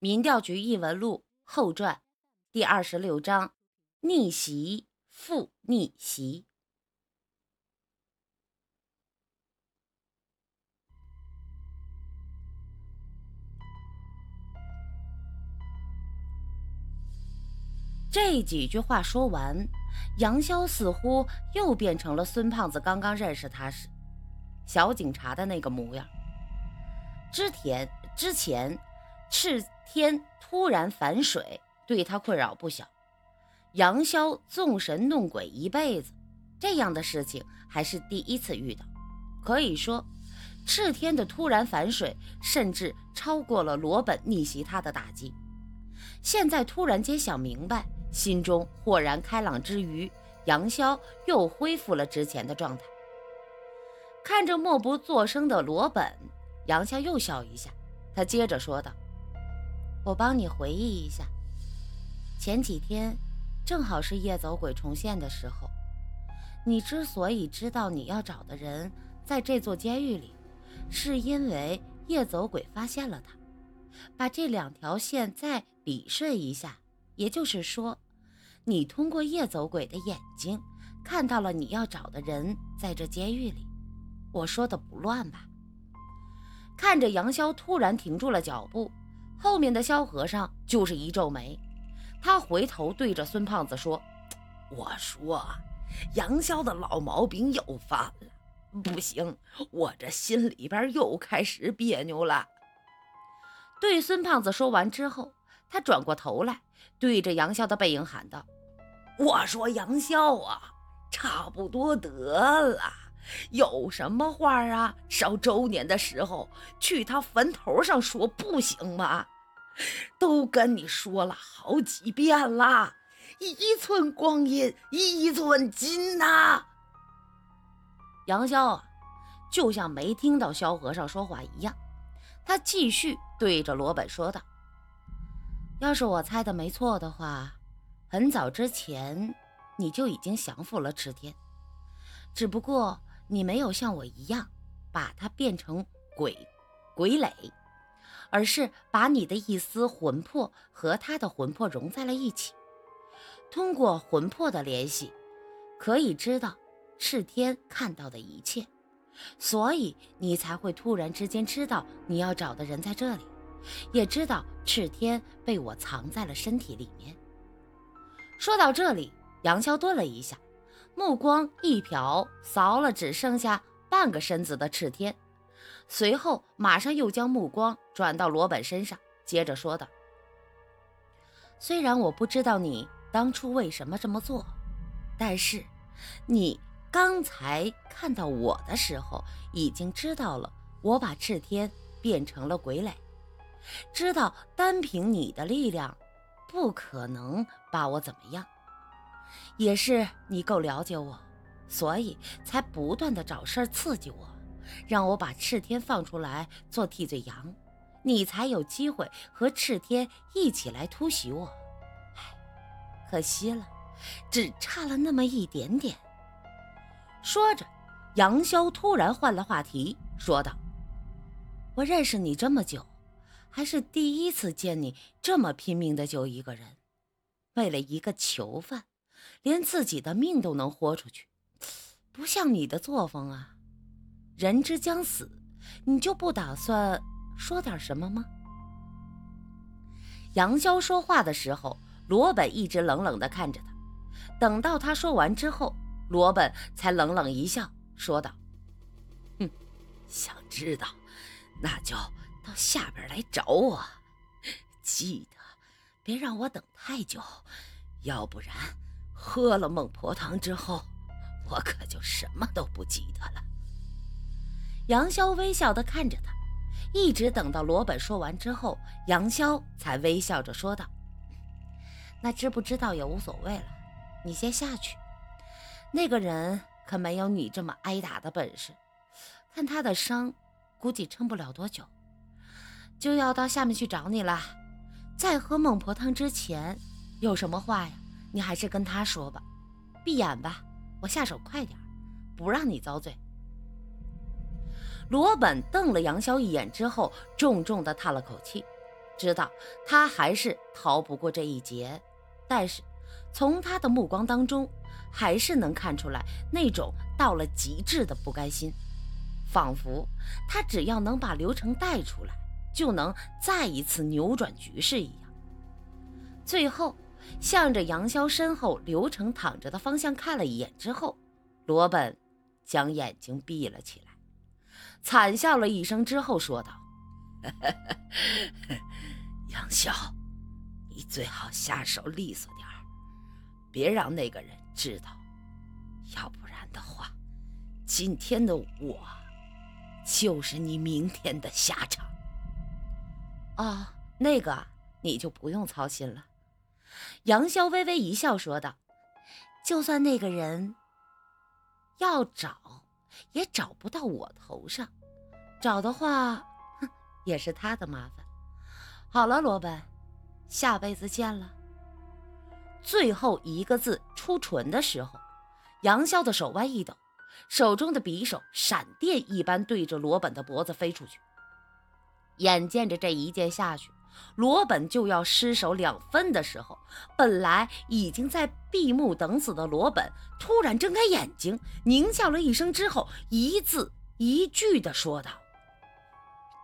民调局异闻录后传第二十六章：逆袭复逆袭。这几句话说完，杨潇似乎又变成了孙胖子刚刚认识他时小警察的那个模样。之前，之前。赤天突然反水，对他困扰不小。杨潇纵神弄鬼一辈子，这样的事情还是第一次遇到。可以说，赤天的突然反水，甚至超过了罗本逆袭他的打击。现在突然间想明白，心中豁然开朗之余，杨潇又恢复了之前的状态。看着默不作声的罗本，杨潇又笑一下，他接着说道。我帮你回忆一下，前几天正好是夜走鬼重现的时候。你之所以知道你要找的人在这座监狱里，是因为夜走鬼发现了他。把这两条线再理顺一下，也就是说，你通过夜走鬼的眼睛看到了你要找的人在这监狱里。我说的不乱吧？看着杨潇突然停住了脚步。后面的萧和尚就是一皱眉，他回头对着孙胖子说：“我说，杨潇的老毛病又犯了，不行，我这心里边又开始别扭了。”对孙胖子说完之后，他转过头来，对着杨潇的背影喊道：“我说杨潇啊，差不多得了，有什么话啊？烧周年的时候去他坟头上说，不行吗？”都跟你说了好几遍了，一寸光阴一寸金呐！杨潇啊，就像没听到萧和尚说话一样，他继续对着罗本说道：“要是我猜的没错的话，很早之前你就已经降服了赤天，只不过你没有像我一样把它变成鬼鬼垒。”而是把你的一丝魂魄和他的魂魄融在了一起，通过魂魄的联系，可以知道赤天看到的一切，所以你才会突然之间知道你要找的人在这里，也知道赤天被我藏在了身体里面。说到这里，杨潇顿了一下，目光一瞟，扫了只剩下半个身子的赤天。随后，马上又将目光转到罗本身上，接着说道：“虽然我不知道你当初为什么这么做，但是你刚才看到我的时候，已经知道了我把赤天变成了傀儡，知道单凭你的力量不可能把我怎么样。也是你够了解我，所以才不断的找事儿刺激我。”让我把赤天放出来做替罪羊，你才有机会和赤天一起来突袭我。唉，可惜了，只差了那么一点点。说着，杨潇突然换了话题，说道：“我认识你这么久，还是第一次见你这么拼命的救一个人，为了一个囚犯，连自己的命都能豁出去，不像你的作风啊。”人之将死，你就不打算说点什么吗？杨潇说话的时候，罗本一直冷冷地看着他。等到他说完之后，罗本才冷冷一笑，说道：“哼，想知道，那就到下边来找我。记得别让我等太久，要不然喝了孟婆汤之后，我可就什么都不记得了。”杨潇微笑地看着他，一直等到罗本说完之后，杨潇才微笑着说道：“那知不知道也无所谓了，你先下去。那个人可没有你这么挨打的本事，看他的伤，估计撑不了多久，就要到下面去找你了。在喝孟婆汤之前，有什么话呀？你还是跟他说吧。闭眼吧，我下手快点，不让你遭罪。”罗本瞪了杨潇一眼之后，重重的叹了口气，知道他还是逃不过这一劫，但是从他的目光当中，还是能看出来那种到了极致的不甘心，仿佛他只要能把刘成带出来，就能再一次扭转局势一样。最后，向着杨潇身后刘成躺着的方向看了一眼之后，罗本将眼睛闭了起来，惨笑了一声之后说道。杨潇，你最好下手利索点，别让那个人知道，要不然的话，今天的我就是你明天的下场。哦，那个你就不用操心了。杨潇微微一笑说道：“就算那个人要找，也找不到我头上，找的话。”哼也是他的麻烦。好了，罗本，下辈子见了。最后一个字出唇的时候，杨潇的手腕一抖，手中的匕首闪电一般对着罗本的脖子飞出去。眼见着这一剑下去，罗本就要失手两分的时候，本来已经在闭目等死的罗本突然睁开眼睛，狞笑了一声之后，一字一句的说道。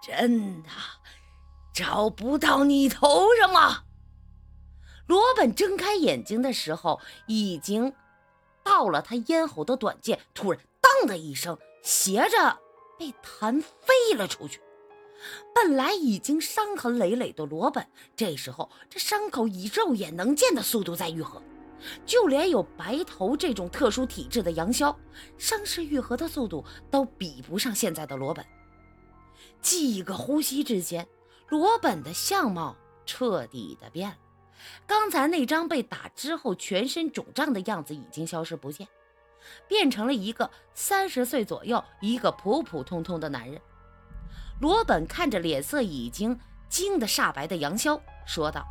真的找不到你头上吗？罗本睁开眼睛的时候，已经到了他咽喉的短剑，突然“当”的一声，斜着被弹飞了出去。本来已经伤痕累累的罗本，这时候这伤口以肉眼能见的速度在愈合，就连有白头这种特殊体质的杨潇，伤势愈合的速度都比不上现在的罗本。几个呼吸之间，罗本的相貌彻底的变了。刚才那张被打之后全身肿胀的样子已经消失不见，变成了一个三十岁左右、一个普普通通的男人。罗本看着脸色已经惊得煞白的杨潇，说道：“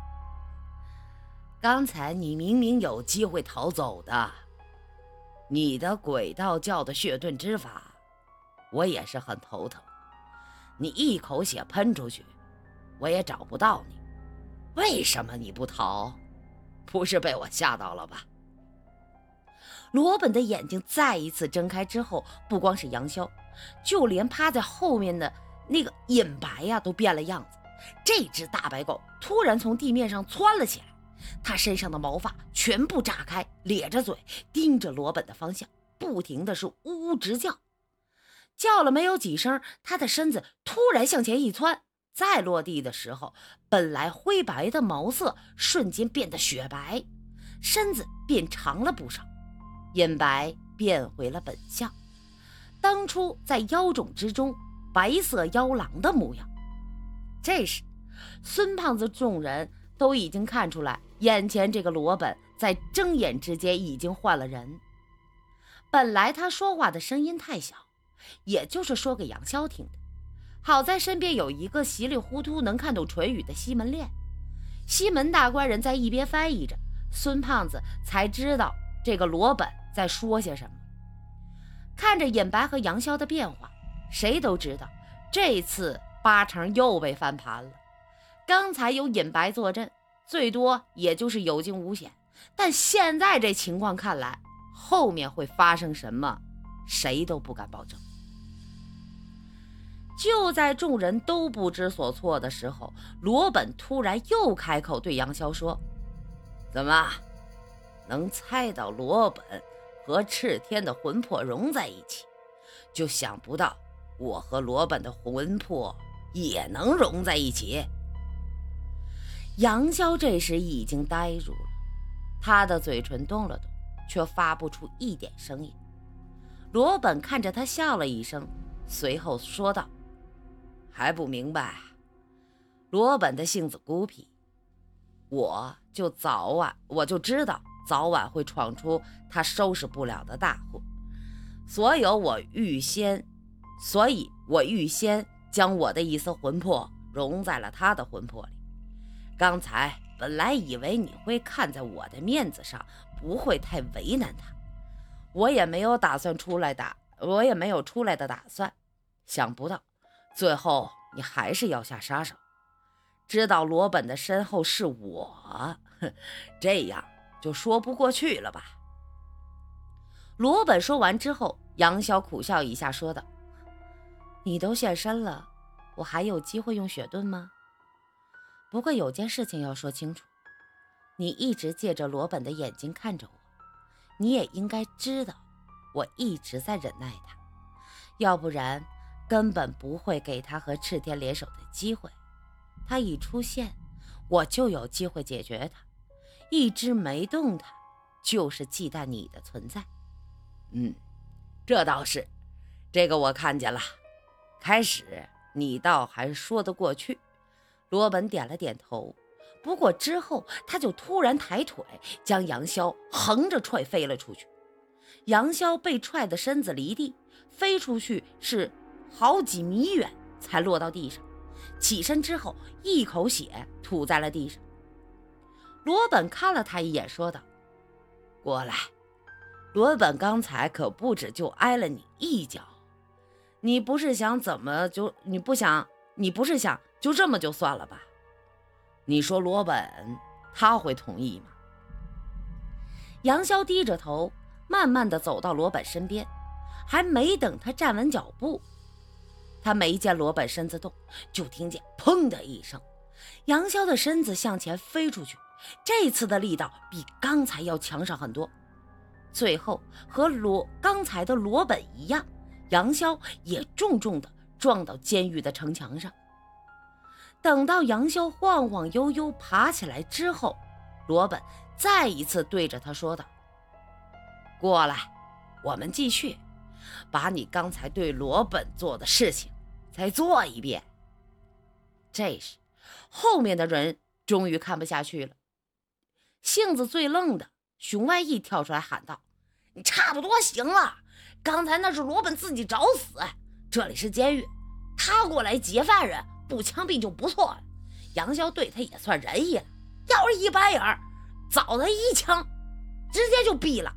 刚才你明明有机会逃走的，你的鬼道教的血遁之法，我也是很头疼。”你一口血喷出去，我也找不到你。为什么你不逃？不是被我吓到了吧？罗本的眼睛再一次睁开之后，不光是杨潇，就连趴在后面的那个尹白呀，都变了样子。这只大白狗突然从地面上窜了起来，它身上的毛发全部炸开，咧着嘴盯着罗本的方向，不停的是呜呜直叫。叫了没有几声，他的身子突然向前一窜，再落地的时候，本来灰白的毛色瞬间变得雪白，身子变长了不少，隐白变回了本相，当初在妖种之中白色妖狼的模样。这时，孙胖子众人都已经看出来，眼前这个罗本在睁眼之间已经换了人。本来他说话的声音太小。也就是说给杨潇听的，好在身边有一个稀里糊涂能看懂唇语的西门烈，西门大官人在一边翻译着，孙胖子才知道这个罗本在说些什么。看着尹白和杨潇的变化，谁都知道这次八成又被翻盘了。刚才有尹白坐镇，最多也就是有惊无险，但现在这情况看来，后面会发生什么，谁都不敢保证。就在众人都不知所措的时候，罗本突然又开口对杨潇说：“怎么，能猜到罗本和赤天的魂魄融在一起，就想不到我和罗本的魂魄也能融在一起？”杨潇这时已经呆住了，他的嘴唇动了动，却发不出一点声音。罗本看着他笑了一声，随后说道。还不明白，罗本的性子孤僻，我就早晚我就知道早晚会闯出他收拾不了的大祸，所以我预先，所以我预先将我的一丝魂魄融在了他的魂魄里。刚才本来以为你会看在我的面子上，不会太为难他，我也没有打算出来打，我也没有出来的打算，想不到。最后，你还是要下杀手。知道罗本的身后是我，这样就说不过去了吧？罗本说完之后，杨潇苦笑一下，说道：“你都现身了，我还有机会用血盾吗？不过有件事情要说清楚，你一直借着罗本的眼睛看着我，你也应该知道，我一直在忍耐他，要不然根本不会给他和赤天联手的机会。他一出现，我就有机会解决他。一直没动他，就是忌惮你的存在。”嗯，这倒是，这个我看见了。开始你倒还说得过去。罗本点了点头，不过之后他就突然抬腿，将杨潇横着踹飞了出去。杨潇被踹的身子离地，飞出去是好几米远才落到地上。起身之后，一口血吐在了地上。罗本看了他一眼，说道：“过来。”罗本刚才可不止就挨了你一脚，你不是想怎么就你不想你不是想就这么就算了吧？你说罗本他会同意吗？杨潇低着头，慢慢的走到罗本身边，还没等他站稳脚步，他没见罗本身子动，就听见砰的一声，杨潇的身子向前飞出去，这次的力道比刚才要强上很多。最后和罗刚才的罗本一样，杨潇也重重的撞到监狱的城墙上。等到杨潇晃晃悠悠爬起来之后，罗本再一次对着他说道：“过来，我们继续，把你刚才对罗本做的事情再做一遍。”这时，后面的人终于看不下去了，性子最愣的熊万义跳出来喊道。你差不多行了，刚才那是罗本自己找死，这里是监狱，他过来劫犯人不枪毙就不错了。杨潇对他也算仁义了，要是一般人，早他一枪，直接就毙了。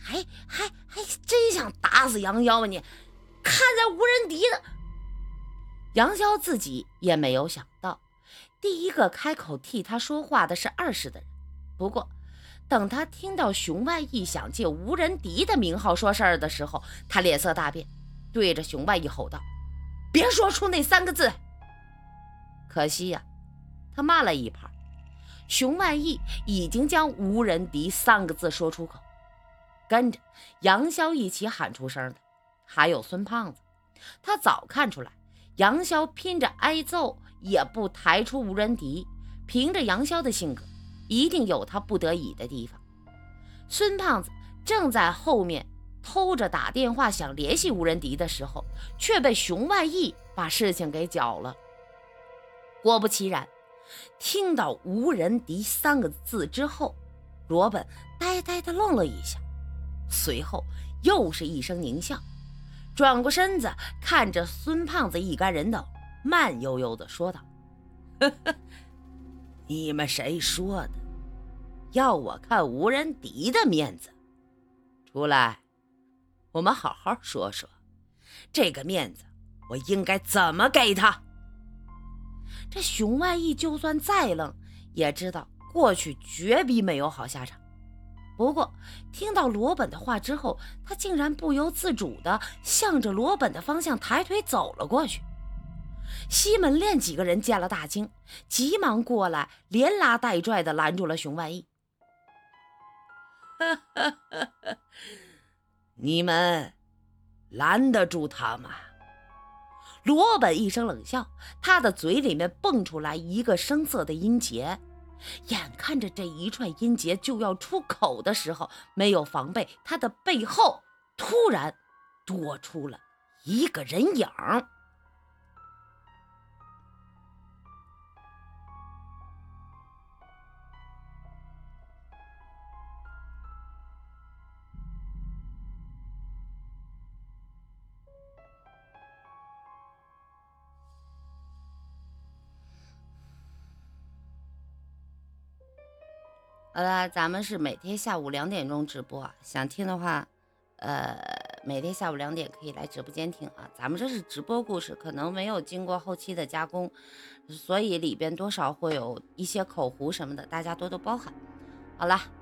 还还还真想打死杨潇吧你？看在无人敌的，杨潇自己也没有想到，第一个开口替他说话的是二世的人。不过。等他听到熊万义想借无人敌的名号说事儿的时候，他脸色大变，对着熊万义吼道：“别说出那三个字！”可惜呀，他慢了一拍，熊万义已经将“无人敌”三个字说出口。跟着杨潇一起喊出声的还有孙胖子，他早看出来杨潇拼着挨揍也不抬出无人敌，凭着杨潇的性格。一定有他不得已的地方。孙胖子正在后面偷着打电话想联系吴仁迪的时候，却被熊万义把事情给搅了。果不其然，听到“无人敌”三个字之后，罗本呆呆地愣了一下，随后又是一声狞笑，转过身子看着孙胖子一干人等，慢悠悠地说道：“呵呵。”你们谁说的？要我看无人敌的面子？出来，我们好好说说，这个面子我应该怎么给他？这熊万义就算再愣，也知道过去绝逼没有好下场。不过听到罗本的话之后，他竟然不由自主地向着罗本的方向抬腿走了过去。西门链几个人见了大惊，急忙过来，连拉带拽的拦住了熊万义。你们拦得住他吗？罗本一声冷笑，他的嘴里面蹦出来一个声色的音节。眼看着这一串音节就要出口的时候，没有防备，他的背后突然多出了一个人影。好了，咱们是每天下午两点钟直播，想听的话，呃，每天下午两点可以来直播间听啊。咱们这是直播故事，可能没有经过后期的加工，所以里边多少会有一些口胡什么的，大家多多包涵。好了。